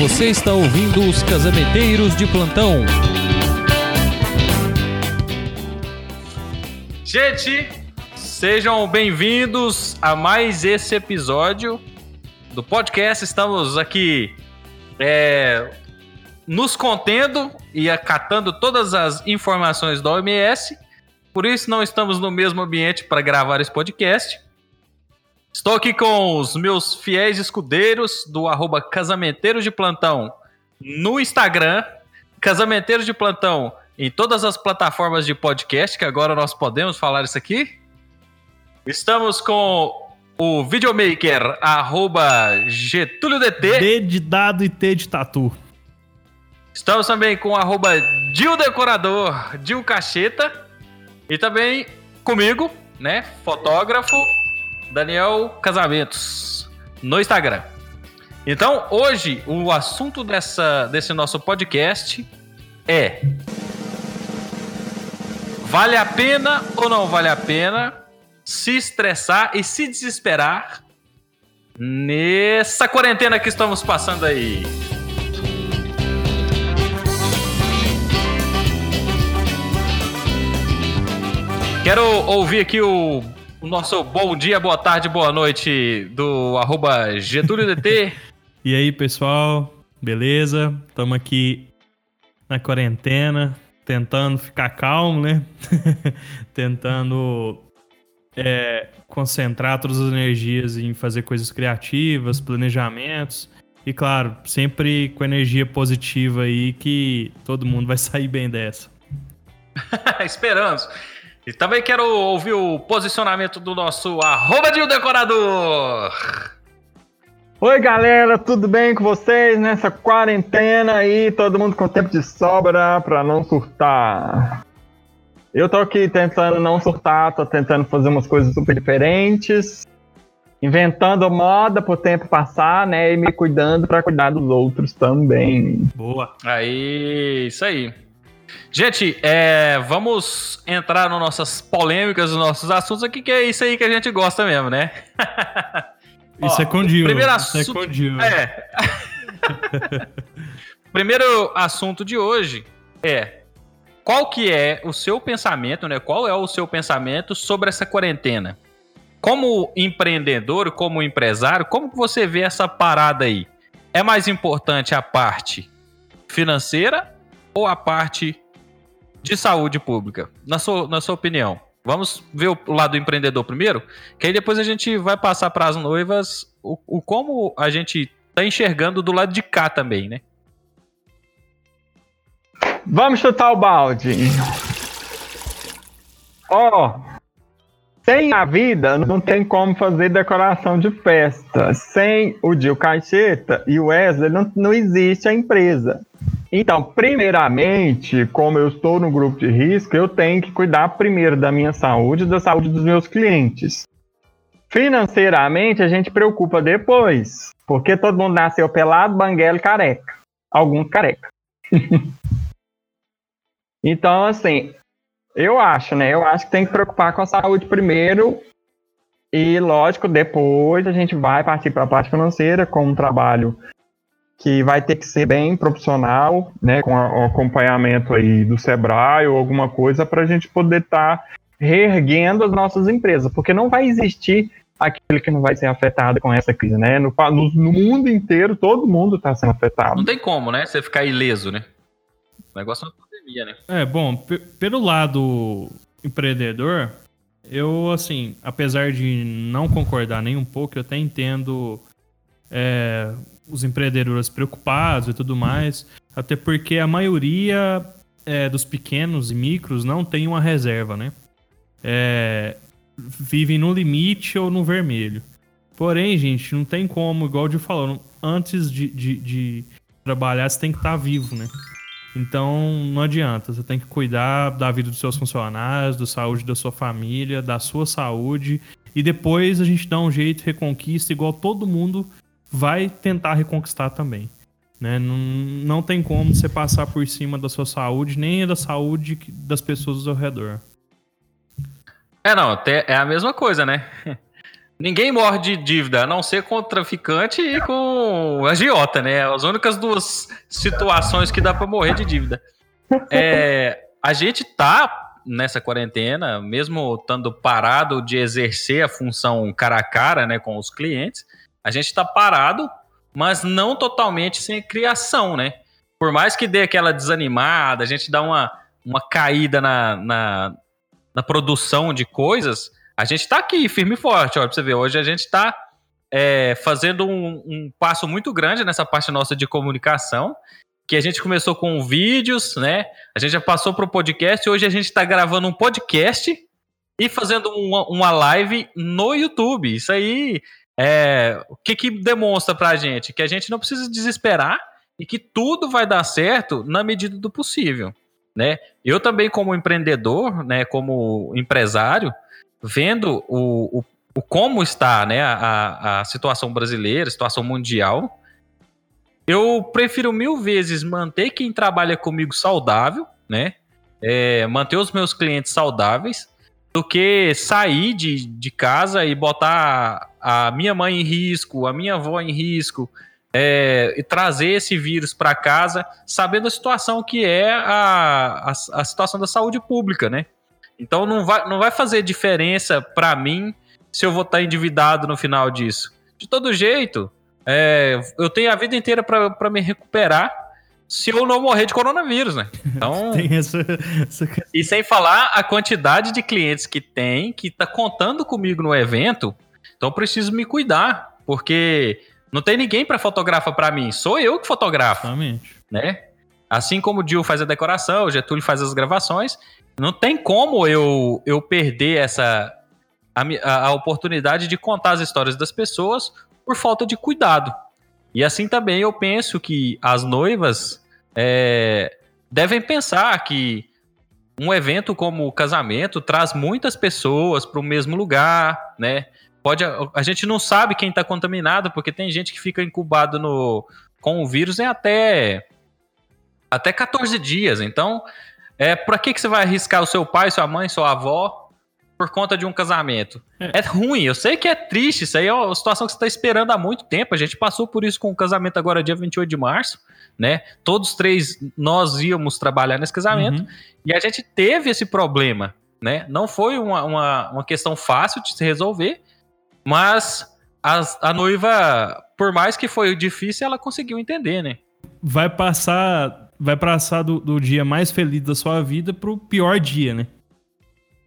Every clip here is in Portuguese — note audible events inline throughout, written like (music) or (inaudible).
Você está ouvindo os Casamenteiros de Plantão. Gente, sejam bem-vindos a mais esse episódio do podcast. Estamos aqui é, nos contendo e acatando todas as informações da OMS. Por isso, não estamos no mesmo ambiente para gravar esse podcast. Estou aqui com os meus fiéis escudeiros do arroba Casamenteiros de Plantão no Instagram, Casamenteiros de Plantão em todas as plataformas de podcast, que agora nós podemos falar isso aqui. Estamos com o videomaker, arroba GetúlioDT. D de dado e T de tatu. Estamos também com arroba Dil Decorador, Dil Cacheta. E também comigo, né, fotógrafo, Daniel Casamentos, no Instagram. Então, hoje, o assunto dessa, desse nosso podcast é: Vale a pena ou não vale a pena se estressar e se desesperar nessa quarentena que estamos passando aí? Quero ouvir aqui o, o nosso bom dia, boa tarde, boa noite do arroba GetúlioDT. (laughs) E aí, pessoal? Beleza? Estamos aqui na quarentena, tentando ficar calmo, né? (laughs) tentando é, concentrar todas as energias em fazer coisas criativas, planejamentos. E claro, sempre com energia positiva aí que todo mundo vai (laughs) sair bem dessa. Esperamos. E também quero ouvir o posicionamento do nosso arroba de decorador. Oi galera, tudo bem com vocês nessa quarentena aí? Todo mundo com tempo de sobra pra não surtar. Eu tô aqui tentando não surtar, tô tentando fazer umas coisas super diferentes, inventando moda pro tempo passar, né? E me cuidando pra cuidar dos outros também. Boa. Aí, isso aí. Gente, é, vamos entrar nas nossas polêmicas, nos nossos assuntos aqui, que é isso aí que a gente gosta mesmo, né? (laughs) Isso Ó, é condil. primeiro Isso é assunto- condil. É. (laughs) Primeiro assunto de hoje é qual que é o seu pensamento, né? Qual é o seu pensamento sobre essa quarentena? Como empreendedor, como empresário, como que você vê essa parada aí? É mais importante a parte financeira ou a parte de saúde pública? Na sua, na sua opinião. Vamos ver o lado do empreendedor primeiro, que aí depois a gente vai passar para as noivas o, o como a gente tá enxergando do lado de cá também, né? Vamos chutar o balde. Ó, sem a vida não tem como fazer decoração de festa. Sem o Dil Caixeta e o Wesley não, não existe a empresa. Então, primeiramente, como eu estou no grupo de risco, eu tenho que cuidar primeiro da minha saúde e da saúde dos meus clientes. Financeiramente, a gente preocupa depois, porque todo mundo nasceu pelado, banguelo e careca. Alguns careca. (laughs) Então, assim, eu acho, né? Eu acho que tem que preocupar com a saúde primeiro. E, lógico, depois a gente vai partir para a parte financeira com um trabalho que vai ter que ser bem profissional, né? Com a- o acompanhamento aí do Sebrae ou alguma coisa para a gente poder estar reerguendo as nossas empresas. Porque não vai existir aquele que não vai ser afetado com essa crise, né? No, no- no mundo inteiro, todo mundo está sendo afetado. Não tem como, né? Você ficar ileso, né? O negócio é uma pandemia, né? É, bom, pe- pelo lado empreendedor, eu, assim, apesar de não concordar nem um pouco, eu até entendo é, os empreendedores preocupados e tudo mais, até porque a maioria é, dos pequenos e micros não tem uma reserva, né? É, vivem no limite ou no vermelho. Porém, gente, não tem como, igual o Gil falou, antes de, de, de trabalhar, você tem que estar vivo, né? Então não adianta, você tem que cuidar da vida dos seus funcionários, da saúde da sua família, da sua saúde, e depois a gente dá um jeito, reconquista, igual todo mundo vai tentar reconquistar também. Né? Não, não tem como você passar por cima da sua saúde, nem da saúde das pessoas ao redor. É, não, até- é a mesma coisa, né? (laughs) Ninguém morre de dívida, a não ser com o traficante e com o agiota, né? As únicas duas situações que dá para morrer de dívida. (laughs) É, a gente tá nessa quarentena, mesmo estando parado de exercer a função cara a cara, né, com os clientes, a gente está parado, mas não totalmente sem criação, né? Por mais que dê aquela desanimada, a gente dá uma, uma caída na, na, na produção de coisas, a gente está aqui firme e forte, ó, pra você ver. Hoje a gente está é, fazendo um, um, passo muito grande nessa parte nossa de comunicação, que a gente começou com vídeos, né? A gente já passou para o podcast, hoje a gente está gravando um podcast e fazendo uma, uma live no YouTube. Isso aí é o que, que demonstra para a gente? Que a gente não precisa desesperar e que tudo vai dar certo na medida do possível, né? Eu também como empreendedor, né, como empresário, vendo o, o, o como está né, a, a situação brasileira, a situação mundial, eu prefiro mil vezes manter quem trabalha comigo saudável, né? É, manter os meus clientes saudáveis, do que sair de, de casa e botar a minha mãe em risco, a minha avó em risco, é, e trazer esse vírus para casa, sabendo a situação que é a, a, a situação da saúde pública, né? Então não vai, não vai fazer diferença para mim se eu vou estar endividado no final disso. De todo jeito, é, eu tenho a vida inteira para me recuperar se eu não morrer de coronavírus, né? Então. (laughs) essa, essa... E sem falar a quantidade de clientes que tem, que tá contando comigo no evento, então eu preciso me cuidar, porque não tem ninguém para fotografar para mim, sou eu que fotografo. Exatamente. Né? Assim como o Dil faz a decoração, o Getúlio faz as gravações, não tem como eu, eu perder essa a, a oportunidade de contar as histórias das pessoas por falta de cuidado. E assim também eu penso que as noivas é, devem pensar que um evento como o casamento traz muitas pessoas para o mesmo lugar, né? Pode, a gente não sabe quem está contaminado, porque tem gente que fica incubado no, com o vírus em até, até 14 dias. Então, é, para que, que você vai arriscar o seu pai, sua mãe, sua avó por conta de um casamento. É. é. ruim, eu sei que é triste, isso aí é uma situação que você está esperando há muito tempo. A gente passou por isso com o casamento agora, dia 28 de março, né? Todos três nós íamos trabalhar nesse casamento uhum. e a gente teve esse problema, né? Não foi uma, uma, uma questão fácil de se resolver, mas a, a noiva, por mais que foi difícil, ela conseguiu entender, né? Vai passar, vai passar do, do dia mais feliz da sua vida pro pior dia, né?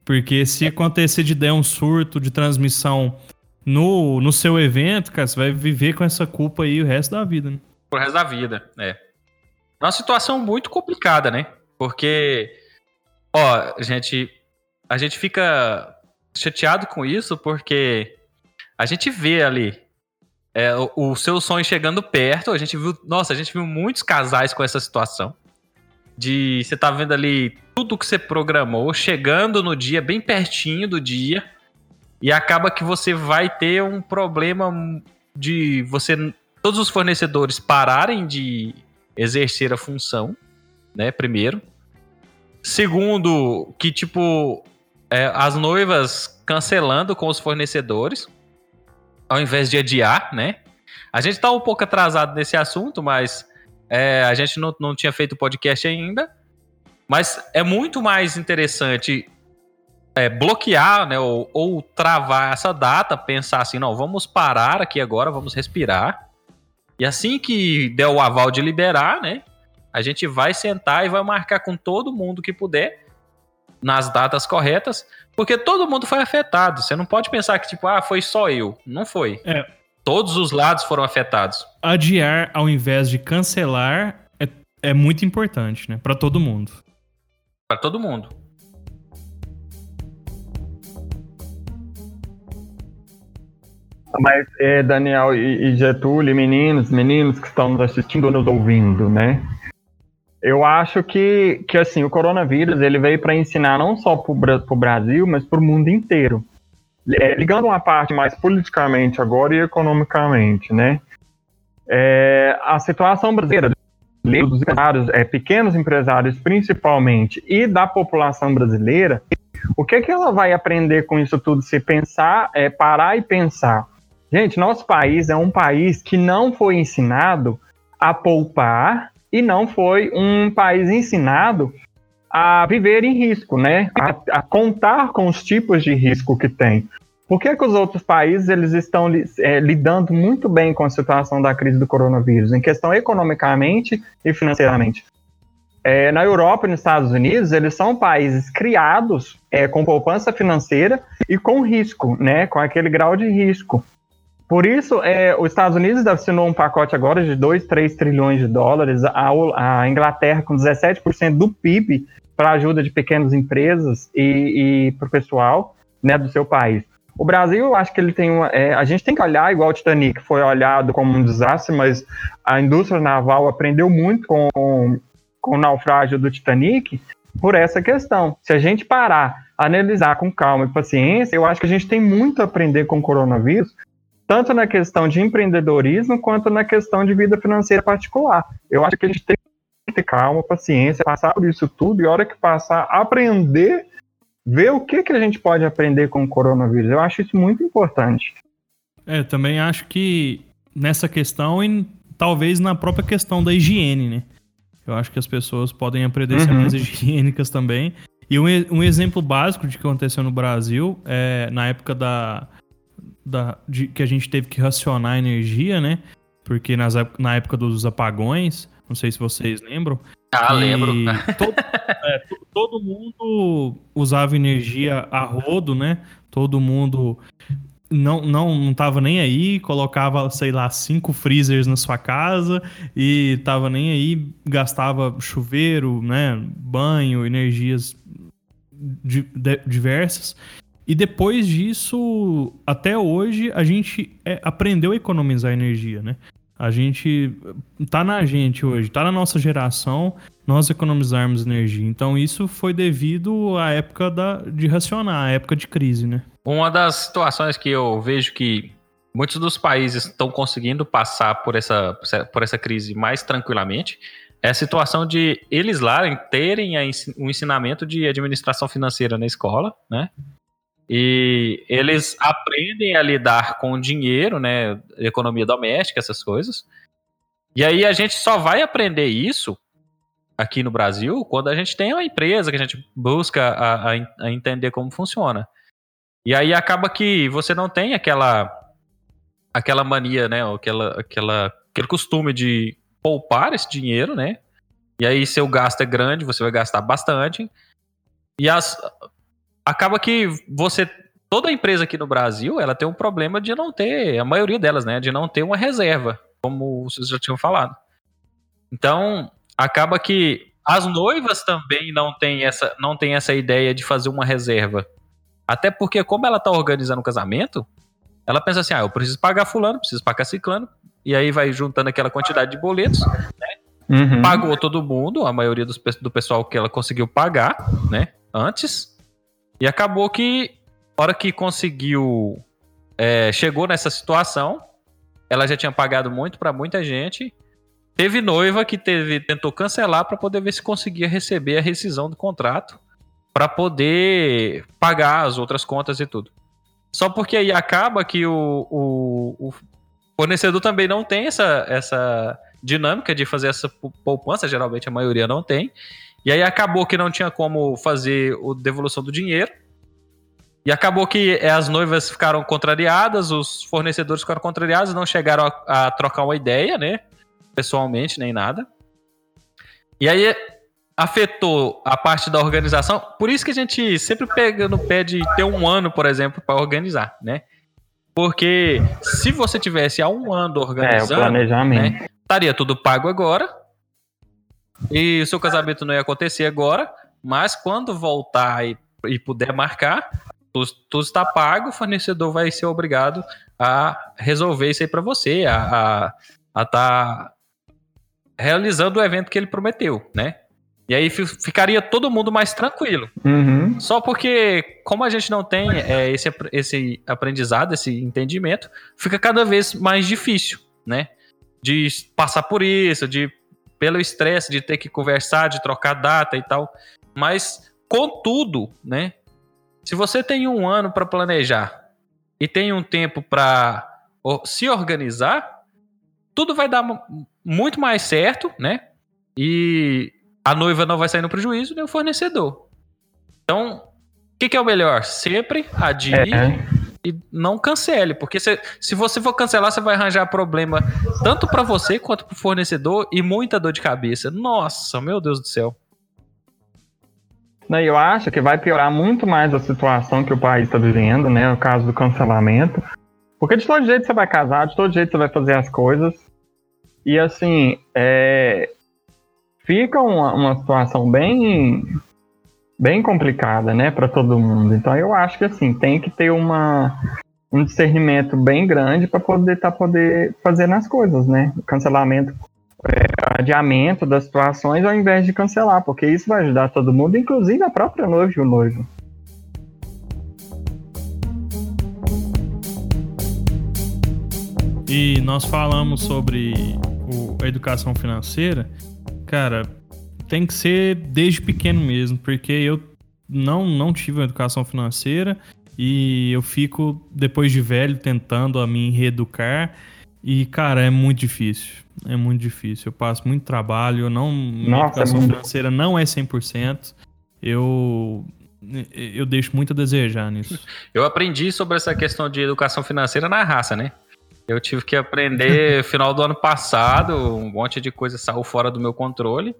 Porque se acontecer de der um surto de transmissão no, no seu evento, cara, você vai viver com essa culpa aí o resto da vida, né? O resto da vida, é. É uma situação muito complicada, né? Porque, ó, gente, a gente fica chateado com isso porque a gente vê ali é, o, o seu sonho chegando perto. A gente viu, nossa, a gente viu muitos casais com essa situação de você tá vendo ali tudo que você programou chegando no dia bem pertinho do dia e acaba que você vai ter um problema de você todos os fornecedores pararem de exercer a função, né? Primeiro, segundo que tipo é, as noivas cancelando com os fornecedores ao invés de adiar, né? A gente tá um pouco atrasado nesse assunto, mas é, a gente não, não tinha feito podcast ainda, mas é muito mais interessante é, bloquear né, ou, ou, travar essa data, pensar assim, não, vamos parar aqui agora, vamos respirar. E assim que der o aval de liberar, né, a gente vai sentar e vai marcar com todo mundo que puder nas datas corretas, porque todo mundo foi afetado. Você não pode pensar que, tipo, ah, foi só eu. Não foi. É, Todos os lados foram afetados. Adiar ao invés de cancelar é, é muito importante, né? Para todo mundo. Para todo mundo. Mas, é, Daniel e, Getúlio, meninos, meninos que estão nos assistindo ou nos ouvindo, né? Eu acho que, que assim, o coronavírus ele veio para ensinar não só para o Brasil, mas para o mundo inteiro é, ligando uma parte mais politicamente agora e economicamente, né? É, a situação brasileira dos empresários, é, pequenos empresários principalmente, e da população brasileira, O que, que ela vai aprender com isso tudo? Se pensar, é, parar e pensar. Gente, nosso país é um país que não foi ensinado a poupar e não foi um país ensinado a viver em risco, né? A, a contar com os tipos de risco que tem. Por que, que os outros países eles estão é, lidando muito bem com a situação da crise do coronavírus, em questão economicamente e financeiramente? É, na Europa e nos Estados Unidos, eles são países criados é, com poupança financeira e com risco, né, com aquele grau de risco. Por isso, é, os Estados Unidos assinou um pacote agora de 2, 3 trilhões de dólares, a, a Inglaterra com 17% do PIB para ajuda de pequenas empresas e, e para o pessoal né, do seu país. O Brasil, acho que ele tem uma. É, a gente tem que olhar igual o Titanic foi olhado como um desastre, mas a indústria naval aprendeu muito com, com o naufrágio do Titanic por essa questão. Se a gente parar, analisar com calma e paciência, eu acho que a gente tem muito a aprender com o coronavírus, tanto na questão de empreendedorismo quanto na questão de vida financeira particular. Eu acho que a gente tem ter calma, paciência, passar por isso tudo e, a hora que passar, aprender ver o que, que a gente pode aprender com o coronavírus. Eu acho isso muito importante. É, também acho que nessa questão e talvez na própria questão da higiene, né? Eu acho que as pessoas podem aprender a ser uhum. mais higiênicas também. E um, um exemplo básico de que aconteceu no Brasil é na época da, da de, que a gente teve que racionar a energia, né? Porque nas, na época dos apagões, não sei se vocês lembram, ah, lembro. (laughs) Todo, é, todo mundo usava energia a rodo, né? Todo mundo não, não, não tava nem aí, colocava, sei lá, cinco freezers na sua casa e tava nem aí, gastava chuveiro, né? Banho, energias diversas. E depois disso, até hoje, a gente é, aprendeu a economizar energia, né? A gente tá na gente hoje, tá na nossa geração, nós economizarmos energia. Então isso foi devido à época da, de racionar, à época de crise, né? Uma das situações que eu vejo que muitos dos países estão conseguindo passar por essa, por essa crise mais tranquilamente é a situação de eles lá terem um ensinamento de administração financeira na escola, né? E eles aprendem a lidar com dinheiro, né? Economia doméstica, essas coisas. E aí a gente só vai aprender isso aqui no Brasil quando a gente tem uma empresa que a gente busca a, a, a entender como funciona. E aí acaba que você não tem aquela aquela mania, né? Aquela, aquela, aquele costume de poupar esse dinheiro, né? E aí seu gasto é grande, você vai gastar bastante. E as, acaba que você toda empresa aqui no Brasil, ela tem um problema de não ter, a maioria delas, né, de não ter uma reserva, como vocês já tinham falado. Então, acaba que as noivas também não têm essa, não têm essa ideia de fazer uma reserva. Até porque, como ela está organizando o casamento, ela pensa assim: ah, eu preciso pagar fulano, preciso pagar ciclano, e aí vai juntando aquela quantidade de boletos, né? Uhum. Pagou todo mundo, a maioria dos, do pessoal que ela conseguiu pagar, né? Antes. E acabou que, hora que conseguiu, é, chegou nessa situação, ela já tinha pagado muito para muita gente. Teve noiva que teve, tentou cancelar para poder ver se conseguia receber a rescisão do contrato para poder pagar as outras contas e tudo. Só porque aí acaba que o, o, o fornecedor também não tem essa, essa dinâmica de fazer essa poupança, geralmente a maioria não tem. E aí acabou que não tinha como fazer a devolução do dinheiro. E acabou que é, as noivas ficaram contrariadas, os fornecedores ficaram contrariados, não chegaram a, a trocar uma ideia, né? Pessoalmente, nem nada. E aí afetou a parte da organização. Por isso que a gente sempre pega no pé de ter um ano, por exemplo, para organizar, né? Porque se você tivesse há um ano organizando, é, o planejamento. Né, estaria tudo pago agora, e o seu casamento não ia acontecer agora, mas quando voltar e, e puder marcar, tudo, tudo, está pago, o fornecedor vai ser obrigado a resolver isso aí para você, a estar a, tá realizando o evento que ele prometeu, né? E aí ficaria todo mundo mais tranquilo. Uhum. Só porque, como a gente não tem é, esse, esse aprendizado, esse entendimento, fica cada vez mais difícil, né? De passar por isso, de pelo estresse de ter que conversar, de trocar data e tal. Mas, contudo, né? Se você tem um ano para planejar e tem um tempo para se organizar, tudo vai dar muito mais certo, né? E a noiva não vai sair no prejuízo, nem o fornecedor. Então, o que, que, é o melhor? Sempre adie é. E não cancele, porque se, se você for cancelar, você vai arranjar problema tanto para você quanto para o fornecedor e muita dor de cabeça. Nossa, meu Deus do céu. Eu acho que vai piorar muito mais a situação que o país está vivendo, né? O caso do cancelamento. Porque de todo jeito você vai casar, de todo jeito você vai fazer as coisas. E assim, é, fica uma, uma situação bem bem complicada, né, para todo mundo. Então eu acho que assim tem que ter uma um discernimento bem grande para poder tá poder fazendo as coisas, né? Cancelamento, é, adiamento das situações ao invés de cancelar, porque isso vai ajudar todo mundo, inclusive a própria noiva e o noivo. E nós falamos sobre o, a educação financeira Cara, tem que ser desde pequeno mesmo, porque eu não, não tive uma educação financeira e eu fico, depois de velho, tentando a me reeducar. E, cara, é muito difícil. É muito difícil. Eu passo muito trabalho, eu não. Minha educação é financeira não é 100%. Eu. Eu deixo muito a desejar nisso. (laughs) Eu aprendi sobre essa questão de educação financeira na raça, né? Eu tive que aprender (laughs) final do ano passado, um monte de coisa saiu fora do meu controle.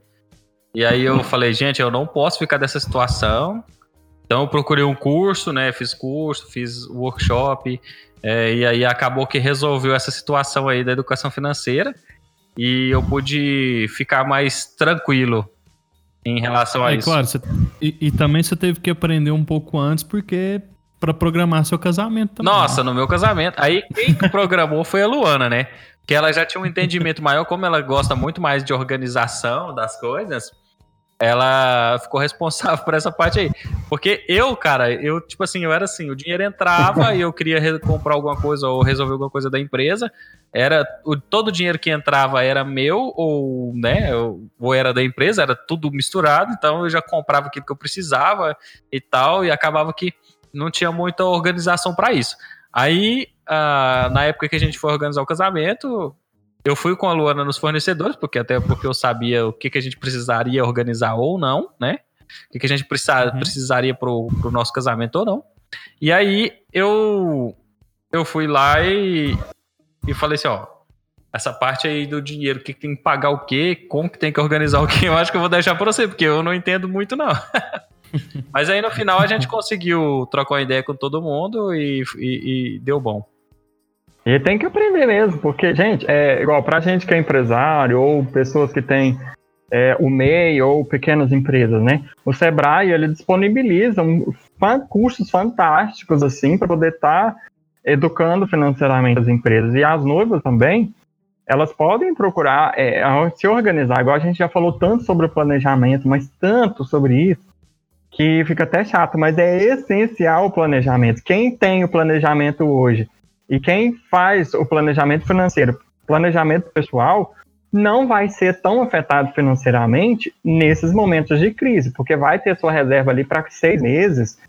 E aí eu falei, gente, eu não posso ficar dessa situação. Então eu procurei um curso, né? Fiz curso, fiz workshop. É, e aí acabou que resolveu essa situação aí da educação financeira. E eu pude ficar mais tranquilo em relação a é, isso. Claro, você, e, e, também você teve que aprender um pouco antes, porque para programar seu casamento também. Nossa, no meu casamento. Aí quem programou foi a Luana, né? Que ela já tinha um entendimento maior, como ela gosta muito mais de organização das coisas, ela ficou responsável (laughs) por essa parte aí. Porque eu, cara, eu, tipo assim, eu era assim, o dinheiro entrava e eu queria comprar alguma coisa ou resolver alguma coisa da empresa. Era o, todo o dinheiro que entrava era meu ou, né, ou era da empresa, era tudo misturado, então eu já comprava aquilo que eu precisava e tal, e acabava que não tinha muita organização para isso. Aí, uh, na época que a gente foi organizar o casamento, eu fui com a Luana nos fornecedores, porque até porque eu sabia o que, que a gente precisaria organizar ou não, né? O que, que a gente precisa, uhum. precisaria pro, pro nosso casamento ou não. E aí eu eu fui lá e, e falei assim, ó, essa parte aí do dinheiro, que tem que pagar o quê, como que tem que organizar o quê, eu acho que eu vou deixar para você, porque eu não entendo muito não. (laughs) Mas aí no final a gente conseguiu trocar uma ideia com todo mundo e, e, e deu bom. E tem que aprender mesmo, porque, gente, é igual pra gente que é empresário ou pessoas que têm é, o MEI ou pequenas empresas, né? O Sebrae, ele disponibiliza um, cursos fantásticos, assim, para poder estar tá educando financeiramente as empresas. E as noivas também, elas podem procurar é, se organizar. Igual a gente já falou tanto sobre o planejamento, mas tanto sobre isso, que fica até chato, mas é essencial o planejamento. Quem tem o planejamento hoje e quem faz o planejamento financeiro, planejamento pessoal, não vai ser tão afetado financeiramente nesses momentos de crise, porque vai ter sua reserva ali para seis meses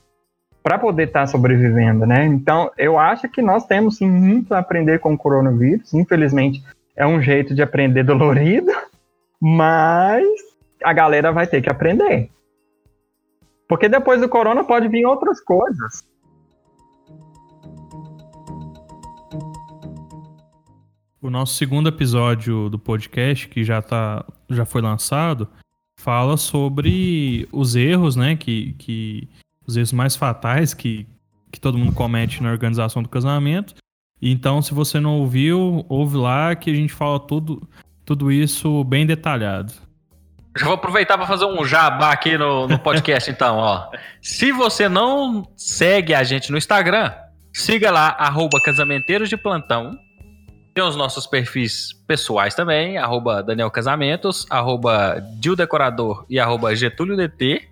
para poder estar tá sobrevivendo, né? Então, eu acho que nós temos sim, muito a aprender com o coronavírus. Infelizmente, é um jeito de aprender (laughs) dolorido, mas a galera vai ter que aprender. Porque depois do corona pode vir outras coisas. O nosso segundo episódio do podcast, que já, tá, já foi lançado, fala sobre os erros, né? Que, que, os erros mais fatais que, que todo mundo comete na organização do casamento. Então, se você não ouviu, ouve lá que a gente fala tudo, tudo isso bem detalhado. Já vou aproveitar para fazer um jabá aqui no, no podcast, (laughs) então, ó. Se você não segue a gente no Instagram, siga lá, arroba Casamenteiros de Plantão. Tem os nossos perfis pessoais também, arroba Daniel Casamentos, arroba Dil Decorador e arroba Getúlio DT.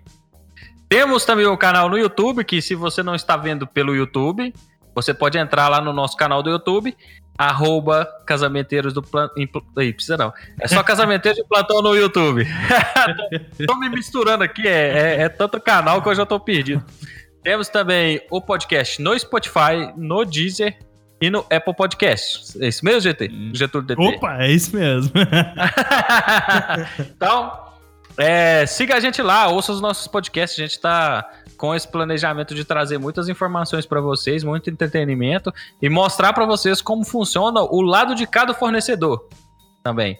Temos também o um canal no YouTube, que se você não está vendo pelo YouTube, você pode entrar lá no nosso canal do YouTube arroba casamenteiros do plantão. Precisa não. É só (laughs) casamenteiros de plantão no YouTube. tô, (laughs) tô, me misturando aqui, é, é, é, tanto canal que eu já tô perdido. Temos também o podcast no Spotify, no Deezer e no Apple Podcast. É isso mesmo, GT? Getúlio DT. Opa, é isso mesmo. (laughs) (laughs) então, é, siga a gente lá, ouça os nossos podcasts. A gente está com esse planejamento de trazer muitas informações para vocês, muito entretenimento e mostrar para vocês como funciona o lado de cada fornecedor também.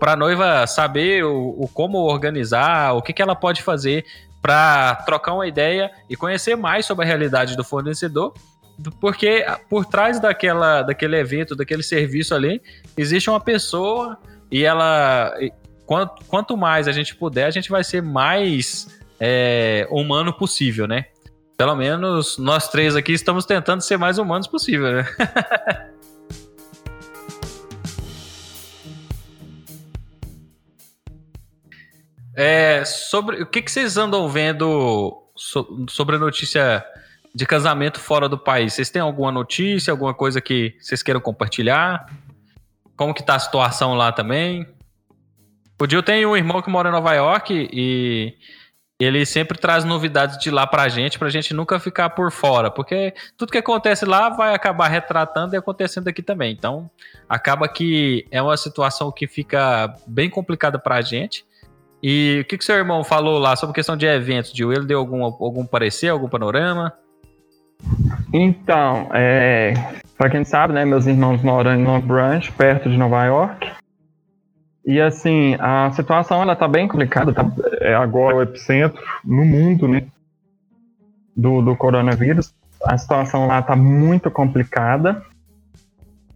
Para a noiva saber o, o, como organizar, o que, que ela pode fazer para trocar uma ideia e conhecer mais sobre a realidade do fornecedor porque por trás daquela, daquele evento, daquele serviço ali, existe uma pessoa e ela. Quanto, quanto mais a gente puder, a gente vai ser mais é, humano possível, né? Pelo menos nós três aqui estamos tentando ser mais humanos possível, né? (laughs) é, sobre o que, que vocês andam vendo so, sobre a notícia de casamento fora do país. Vocês têm alguma notícia, alguma coisa que vocês queiram compartilhar? Como que tá a situação lá também? O Gil tem um irmão que mora em Nova York e ele sempre traz novidades de lá pra gente, pra gente nunca ficar por fora, porque tudo que acontece lá vai acabar retratando e acontecendo aqui também. Então, acaba que é uma situação que fica bem complicada pra gente. E o que, que seu irmão falou lá sobre questão de eventos, Gil? Ele deu algum, algum parecer, algum panorama? Então, é, para quem sabe, né, meus irmãos moram em Long Branch, perto de Nova York. E assim, a situação ela tá bem complicada, tá, é agora o epicentro no mundo, né, do, do coronavírus. A situação lá tá muito complicada,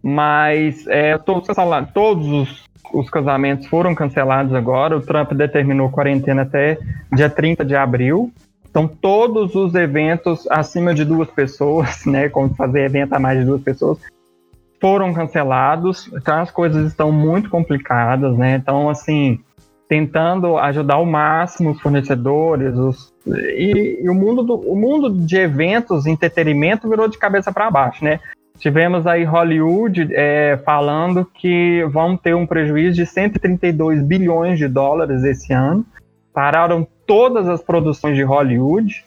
mas é, todos, todos os, os casamentos foram cancelados agora. O Trump determinou quarentena até dia 30 de abril. Então, todos os eventos acima de duas pessoas, (laughs) né, como fazer evento a mais de duas pessoas, foram cancelados. Então, as coisas estão muito complicadas, né? Então, assim, tentando ajudar ao máximo os fornecedores, os, e, e, o, mundo do, o mundo de eventos, entretenimento virou de cabeça para baixo, né? Tivemos aí Hollywood é, falando que vão ter um prejuízo de 132 bilhões de dólares esse ano. Pararam todas as produções de Hollywood.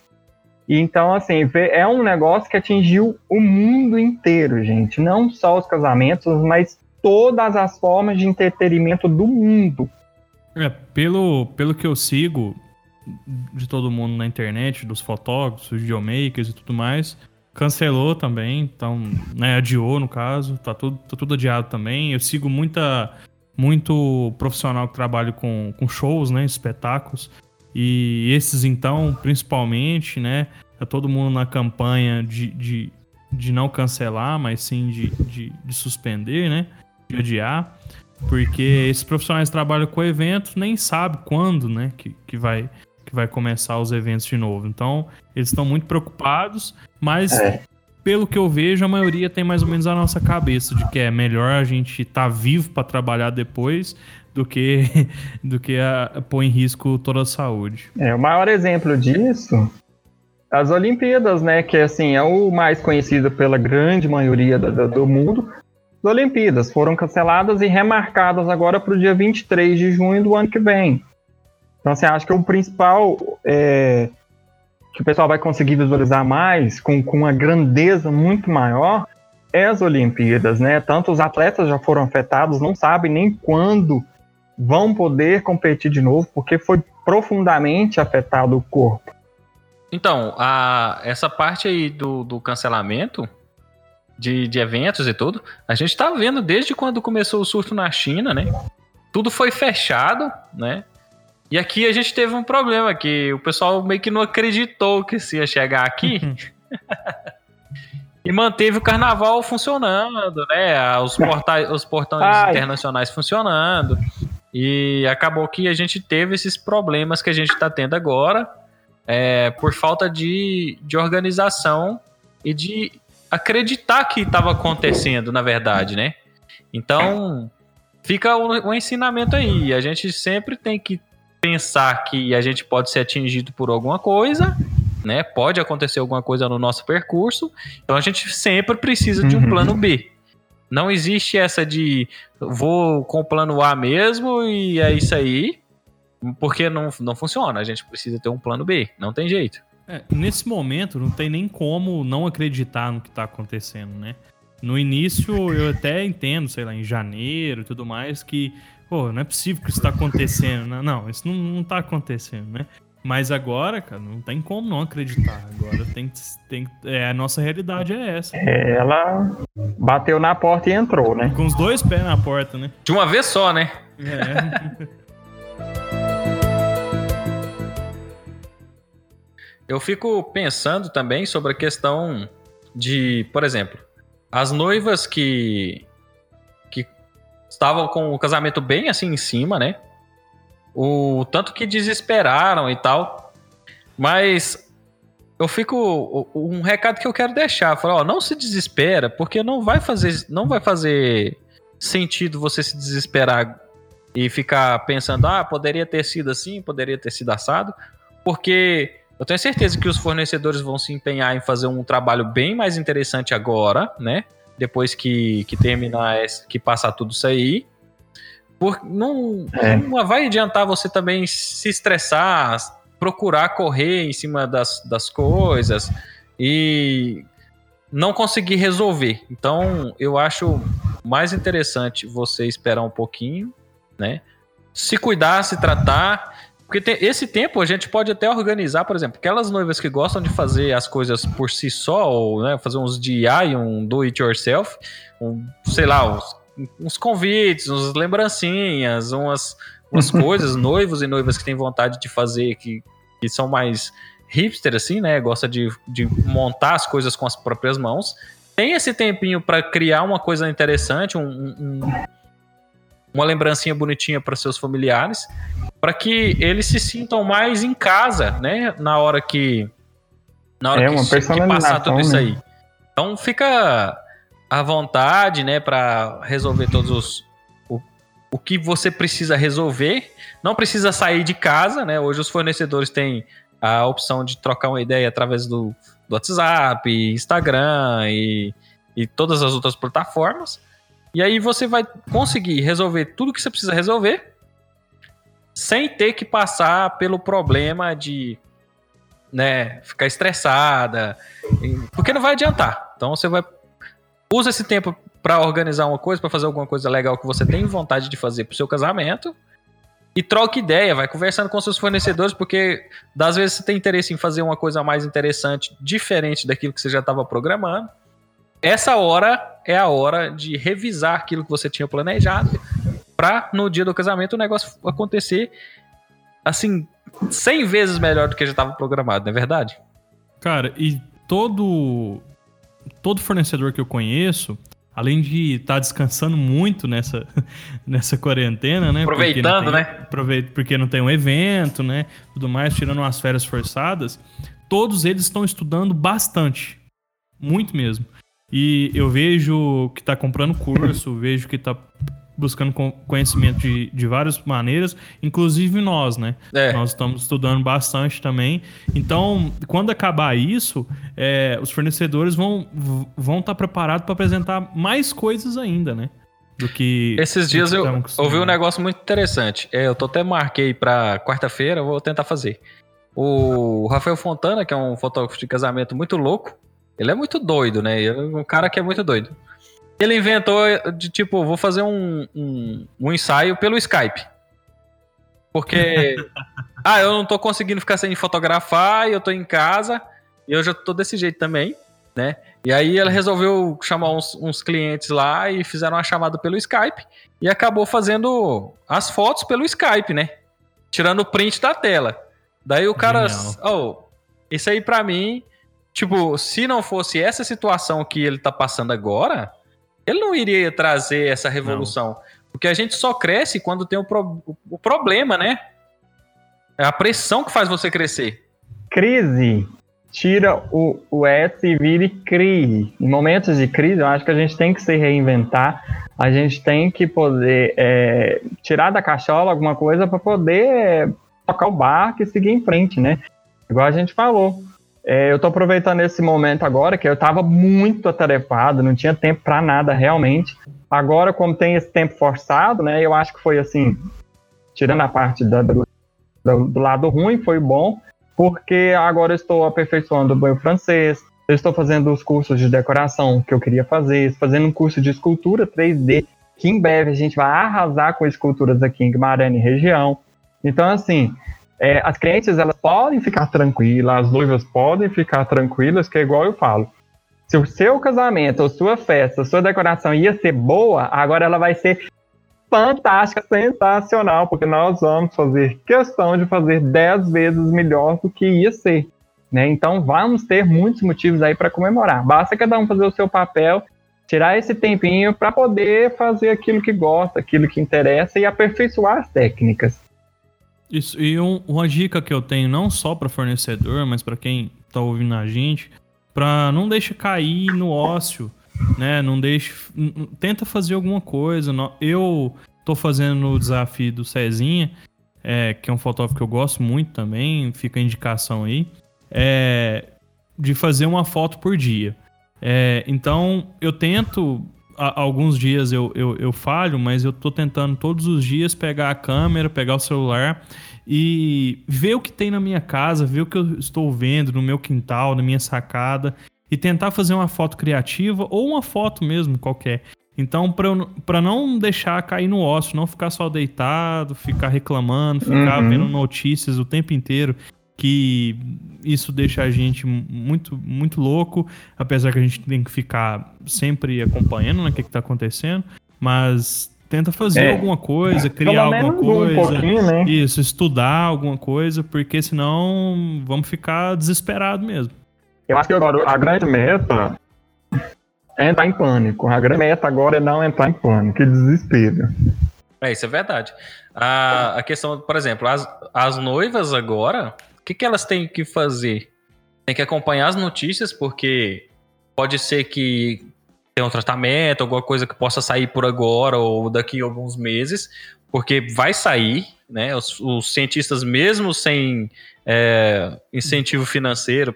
E então, assim, é um negócio que atingiu o mundo inteiro, gente. Não só os casamentos, mas todas as formas de entretenimento do mundo. É, pelo, pelo que eu sigo de todo mundo na internet, dos fotógrafos, videomakers e tudo mais, cancelou também, então, né, adiou no caso, tá tudo, tá tudo adiado também. Eu sigo muita, muito profissional que trabalha com, com shows, né, espetáculos, e esses, então, principalmente, né? Tá todo mundo na campanha de, de, de não cancelar, mas sim de, de, de suspender, né? De adiar. Porque esses profissionais trabalham com eventos, nem sabem quando, né? Que, que, vai, que vai começar os eventos de novo. Então, eles estão muito preocupados, mas é. pelo que eu vejo, a maioria tem mais ou menos a nossa cabeça de que é melhor a gente estar tá vivo para trabalhar depois do que, (laughs) do que a, pôr em risco toda a saúde. É, o maior exemplo disso as Olimpíadas, né? Que assim é o mais conhecido pela grande maioria do, do mundo. As Olimpíadas foram canceladas e remarcadas agora para o dia 23 de junho do ano que vem. Então, assim, acho que o principal é, que o pessoal vai conseguir visualizar mais, com, com uma grandeza muito maior, é as Olimpíadas, né? Tanto os atletas já foram afetados, não sabem nem quando vão poder competir de novo, porque foi profundamente afetado o corpo. Então, a, essa parte aí do, do cancelamento de, de eventos e tudo, a gente está vendo desde quando começou o surto na China, né? Tudo foi fechado, né? E aqui a gente teve um problema, que o pessoal meio que não acreditou que se ia chegar aqui. (laughs) e manteve o carnaval funcionando, né? Os, portais, os portões Ai. internacionais funcionando. E acabou que a gente teve esses problemas que a gente está tendo agora é, por falta de, de organização e de acreditar que estava acontecendo, na verdade, né? Então, fica o um, um ensinamento aí. A gente sempre tem que pensar que a gente pode ser atingido por alguma coisa, né? Pode acontecer alguma coisa no nosso percurso. Então a gente sempre precisa de um uhum. plano B. Não existe essa de vou com o plano A mesmo e é isso aí, porque não, não funciona. A gente precisa ter um plano B, não tem jeito. É, nesse momento, não tem nem como não acreditar no que tá acontecendo, né? No início, eu até entendo, sei lá, em janeiro e tudo mais, que, pô, não é possível que isso tá acontecendo. Né? Não, isso não, não tá acontecendo, né? Mas agora, cara, não tem como não acreditar. Agora tem, tem é, a nossa realidade é essa. É, ela bateu na porta e entrou, né? Com os dois pés na porta, né? De uma vez só, né? É. (laughs) Eu fico pensando também sobre a questão de, por exemplo, as noivas que que estavam com o casamento bem assim em cima, né? O tanto que desesperaram e tal. Mas eu fico um recado que eu quero deixar, falar, ó, não se desespera, porque não vai fazer não vai fazer sentido você se desesperar e ficar pensando, ah, poderia ter sido assim, poderia ter sido assado, porque eu tenho certeza que os fornecedores vão se empenhar em fazer um trabalho bem mais interessante agora, né? Depois que, que terminar, que passar tudo isso aí. Por, não, é. não vai adiantar você também se estressar, procurar correr em cima das, das coisas e não conseguir resolver. Então, eu acho mais interessante você esperar um pouquinho, né? Se cuidar, se tratar porque tem, esse tempo a gente pode até organizar, por exemplo, aquelas noivas que gostam de fazer as coisas por si só, ou né, fazer uns DIY, um do it yourself, um, sei lá, uns, uns convites, uns lembrancinhas, umas, umas (laughs) coisas, noivos e noivas que têm vontade de fazer, que, que são mais hipster, assim, né? Gosta de, de montar as coisas com as próprias mãos. Tem esse tempinho para criar uma coisa interessante, um, um, uma lembrancinha bonitinha para seus familiares, para que eles se sintam mais em casa, né? Na hora que na hora é, que, que passar tudo isso né? aí. Então fica à vontade, né, para resolver todos os o, o que você precisa resolver. Não precisa sair de casa, né? Hoje os fornecedores têm a opção de trocar uma ideia através do, do WhatsApp, Instagram e, e todas as outras plataformas. E aí você vai conseguir resolver tudo que você precisa resolver sem ter que passar pelo problema de né, ficar estressada, porque não vai adiantar. Então você vai usa esse tempo para organizar uma coisa, para fazer alguma coisa legal que você tem vontade de fazer pro seu casamento. E troca ideia, vai conversando com seus fornecedores, porque das vezes você tem interesse em fazer uma coisa mais interessante, diferente daquilo que você já estava programando essa hora é a hora de revisar aquilo que você tinha planejado para no dia do casamento o negócio acontecer assim 100 vezes melhor do que já estava programado, não é verdade? Cara, e todo todo fornecedor que eu conheço, além de estar tá descansando muito nessa, (laughs) nessa quarentena, né? Aproveitando, tem, né? Aproveita porque não tem um evento, né? Tudo mais, tirando umas férias forçadas. Todos eles estão estudando bastante. Muito mesmo. E eu vejo que está comprando curso, (laughs) vejo que está buscando conhecimento de, de várias maneiras, inclusive nós, né? É. Nós estamos estudando bastante também. Então, quando acabar isso, é, os fornecedores vão vão estar tá preparados para apresentar mais coisas ainda, né? Do que. Esses dias eu ouvi um negócio muito interessante. É, eu tô até marquei para quarta-feira, vou tentar fazer. O Rafael Fontana, que é um fotógrafo de casamento muito louco, ele é muito doido, né? Ele é um cara que é muito doido. Ele inventou de tipo, vou fazer um, um, um ensaio pelo Skype. Porque. (laughs) ah, eu não tô conseguindo ficar sem fotografar e eu tô em casa e eu já tô desse jeito também, né? E aí ele resolveu chamar uns, uns clientes lá e fizeram uma chamada pelo Skype e acabou fazendo as fotos pelo Skype, né? Tirando o print da tela. Daí o cara. Oh, isso aí pra mim Tipo, se não fosse essa situação que ele tá passando agora, ele não iria trazer essa revolução. Não. Porque a gente só cresce quando tem o, pro, o problema, né? É a pressão que faz você crescer. Crise. Tira o, o S e vire crise. Em momentos de crise, eu acho que a gente tem que se reinventar. A gente tem que poder é, tirar da cachola alguma coisa para poder tocar o barco e seguir em frente, né? Igual a gente falou. É, eu tô aproveitando esse momento agora, que eu tava muito atarefado, não tinha tempo para nada realmente. Agora, como tem esse tempo forçado, né, eu acho que foi assim, tirando a parte da, do, do, lado ruim, foi bom, porque agora eu estou aperfeiçoando o meu francês, eu estou fazendo os cursos de decoração que eu queria fazer, fazendo um curso de escultura 3D, que em breve a gente vai arrasar com esculturas aqui em Guimarães região. Então, assim, é, as clientes elas podem ficar tranquilas, as noivas podem ficar tranquilas, que é igual eu falo. Se o seu casamento, ou sua festa, sua decoração ia ser boa, agora ela vai ser fantástica, sensacional, porque nós vamos fazer questão de fazer 10 vezes melhor do que ia ser. Né? Então vamos ter muitos motivos aí para comemorar. Basta cada um fazer o seu papel, tirar esse tempinho para poder fazer aquilo que gosta, aquilo que interessa e aperfeiçoar as técnicas. Isso, e um, uma dica que eu tenho não só para fornecedor, mas para quem está ouvindo a gente, para não deixar cair no ócio né? Não deixe. Tenta fazer alguma coisa. Eu tô fazendo o desafio do Cezinha, é, que é um fotógrafo que eu gosto muito também, fica a indicação aí, é, de fazer uma foto por dia. É, então, eu tento. Alguns dias eu, eu, eu falho, mas eu tô tentando todos os dias pegar a câmera, pegar o celular e ver o que tem na minha casa, ver o que eu estou vendo no meu quintal, na minha sacada e tentar fazer uma foto criativa ou uma foto mesmo qualquer. Então, para não deixar cair no ócio, não ficar só deitado, ficar reclamando, ficar uhum. vendo notícias o tempo inteiro, que isso deixa a gente muito, muito louco, apesar que a gente tem que ficar sempre acompanhando né, o que está acontecendo, mas tenta fazer é. alguma coisa, criar alguma coisa, um né? isso, estudar alguma coisa, porque senão vamos ficar desesperados mesmo. Eu acho que agora a grande meta é entrar em pânico. A grande meta agora é não entrar em pânico, que desespero. É, isso é verdade. A, a questão, por exemplo, as, as noivas agora, que, que elas têm que fazer? Tem que acompanhar as notícias, porque pode ser que tenha um tratamento, alguma coisa que possa sair por agora ou daqui a alguns meses, porque vai sair, né? Os, os cientistas, mesmo sem é, incentivo financeiro,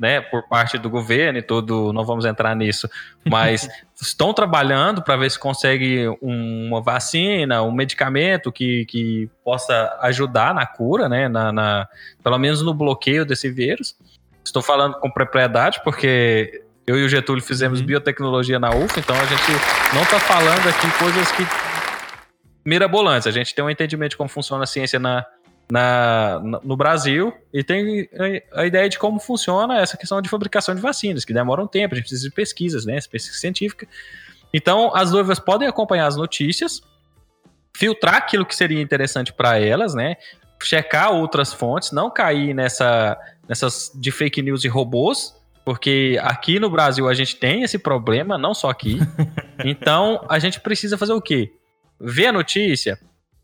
né, por parte do governo e tudo, não vamos entrar nisso, mas (laughs) estão trabalhando para ver se consegue uma vacina, um medicamento que, que possa ajudar na cura, né, na, na, pelo menos no bloqueio desse vírus. Estou falando com propriedade porque eu e o Getúlio fizemos uhum. biotecnologia na UF, então a gente não está falando aqui coisas que mirabolantes, a gente tem um entendimento de como funciona a ciência na, na, no Brasil e tem a ideia de como funciona essa questão de fabricação de vacinas, que demora um tempo, a gente precisa de pesquisas, né? Pesquisa científica. Então, as noivas podem acompanhar as notícias, filtrar aquilo que seria interessante para elas, né? Checar outras fontes, não cair nessa, nessas de fake news e robôs, porque aqui no Brasil a gente tem esse problema, não só aqui. (laughs) Então, a gente precisa fazer o quê? Ver a notícia,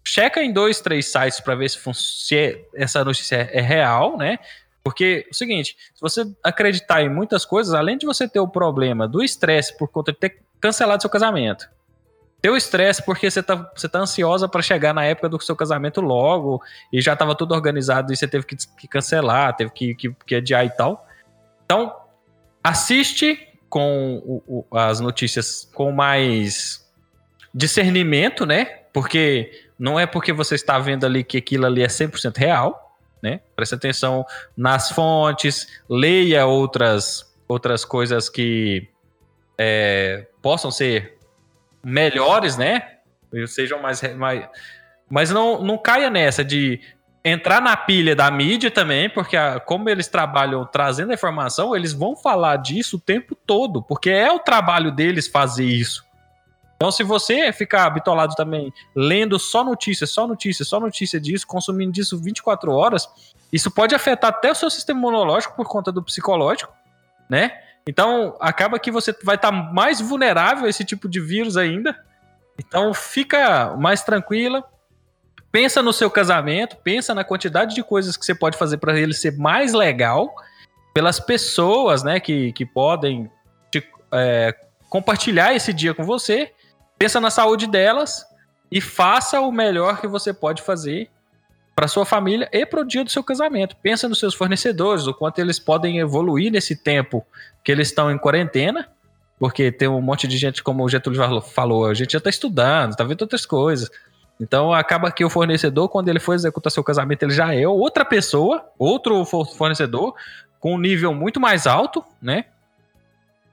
checa em dois, três sites para ver se, se, essa notícia é real, né? Porque é o seguinte, se você acreditar em muitas coisas, além de você ter o problema do estresse por conta de ter cancelado seu casamento, ter o estresse porque você tá, você tá ansiosa para chegar na época do seu casamento logo e já estava tudo organizado e você teve que, que cancelar, teve que, que, que, adiar e tal. Então, assiste com o, o, as notícias com mais discernimento, né? Porque não é porque você está vendo ali que aquilo ali é 100% real, né? Preste atenção nas fontes, leia outras, outras coisas que é, possam ser melhores, né? Sejam mais. mais mas não, não caia nessa de entrar na pilha da mídia também, porque a, como eles trabalham trazendo a informação, eles vão falar disso o tempo todo, porque é o trabalho deles fazer isso. Então, se você ficar bitolado também, lendo só notícias, só notícias, só notícia disso, consumindo disso 24 horas, isso pode afetar até o seu sistema imunológico por conta do psicológico, né? Então, acaba que você vai estar tá mais vulnerável a esse tipo de vírus ainda. Então, fica mais tranquila. Pensa no seu casamento, pensa na quantidade de coisas que você pode fazer para ele ser mais legal, pelas pessoas, né, que, que podem te, é, compartilhar esse dia com você pensa na saúde delas e faça o melhor que você pode fazer para sua família e para o dia do seu casamento. Pensa nos seus fornecedores, o quanto eles podem evoluir nesse tempo que eles estão em quarentena, porque tem um monte de gente, como o Getúlio falou, a gente já está estudando, está vendo outras coisas. Então acaba que o fornecedor, quando ele for executar seu casamento, ele já é outra pessoa, outro fornecedor, com um nível muito mais alto, né?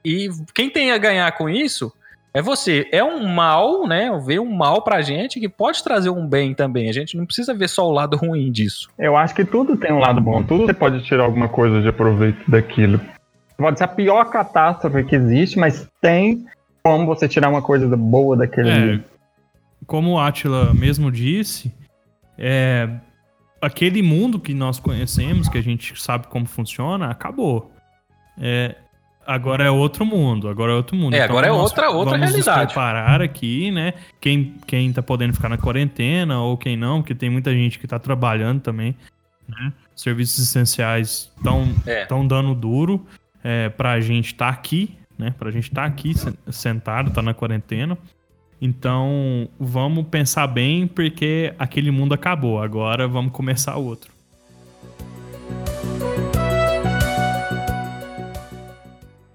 E quem tem a ganhar com isso é você. É um mal, né? Ver um mal pra gente que pode trazer um bem também. A gente não precisa ver só o lado ruim disso. Eu acho que tudo tem um lado bom. Tudo você pode tirar alguma coisa de proveito daquilo. Pode ser a pior catástrofe que existe, mas tem como você tirar uma coisa boa daquele. É, como o Atila mesmo disse, é, aquele mundo que nós conhecemos, que a gente sabe como funciona, acabou. É, agora é outro mundo, agora é outro mundo. É, então, agora é outra, outra vamos realidade. Vamos preparar aqui, né? Quem, quem tá podendo ficar na quarentena ou quem não, porque tem muita gente que tá trabalhando também, né? Serviços essenciais estão é. Tão dando duro é, pra gente estar tá aqui, né? Pra gente estar tá aqui sentado, tá na quarentena. Então, vamos pensar bem, porque aquele mundo acabou. Agora vamos começar outro.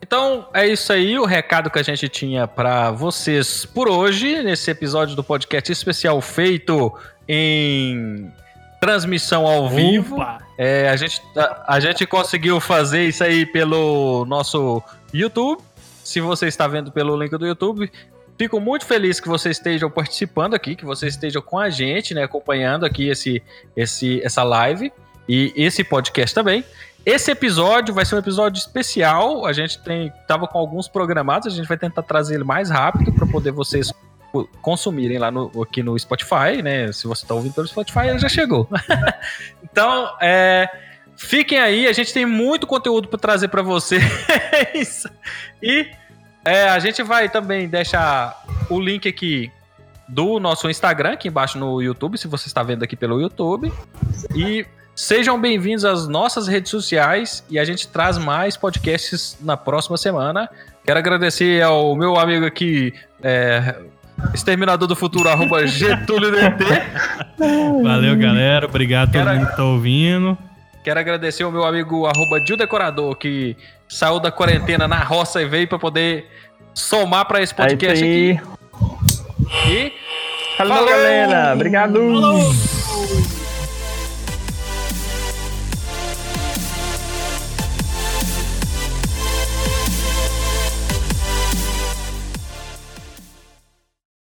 Então é isso aí, o recado que a gente tinha para vocês por hoje, nesse episódio do podcast especial feito em transmissão ao Opa. vivo. É, a, gente, a, a, gente conseguiu fazer isso aí pelo nosso YouTube. Se você está vendo pelo link do YouTube, fico muito feliz que vocês estejam participando aqui, que vocês estejam com a gente, né, acompanhando aqui esse, esse, essa live e esse podcast também. Esse episódio vai ser um episódio especial. A gente tem tava com alguns programados, a gente vai tentar trazer ele mais rápido para poder vocês consumirem lá no, aqui no Spotify, né? Se você está ouvindo pelo Spotify, ele já chegou. (laughs) então, é, fiquem aí, a gente tem muito conteúdo para trazer para vocês. (laughs) e é, a gente vai também deixar o link aqui do nosso Instagram aqui embaixo no YouTube, se você está vendo aqui pelo YouTube. E sejam bem-vindos às nossas redes sociais e a gente traz mais podcasts na próxima semana. Quero agradecer ao meu amigo aqui, é, Exterminador do Futuro, arroba (laughs) Getúlio DT. Valeu, galera. Obrigado a todo mundo que tá ouvindo. Quero agradecer ao meu amigo arroba Gil Decorador, que saiu da quarentena na roça e veio para poder somar para esse podcast é aqui. E. Falou, Falou, galera. Obrigado. Falou.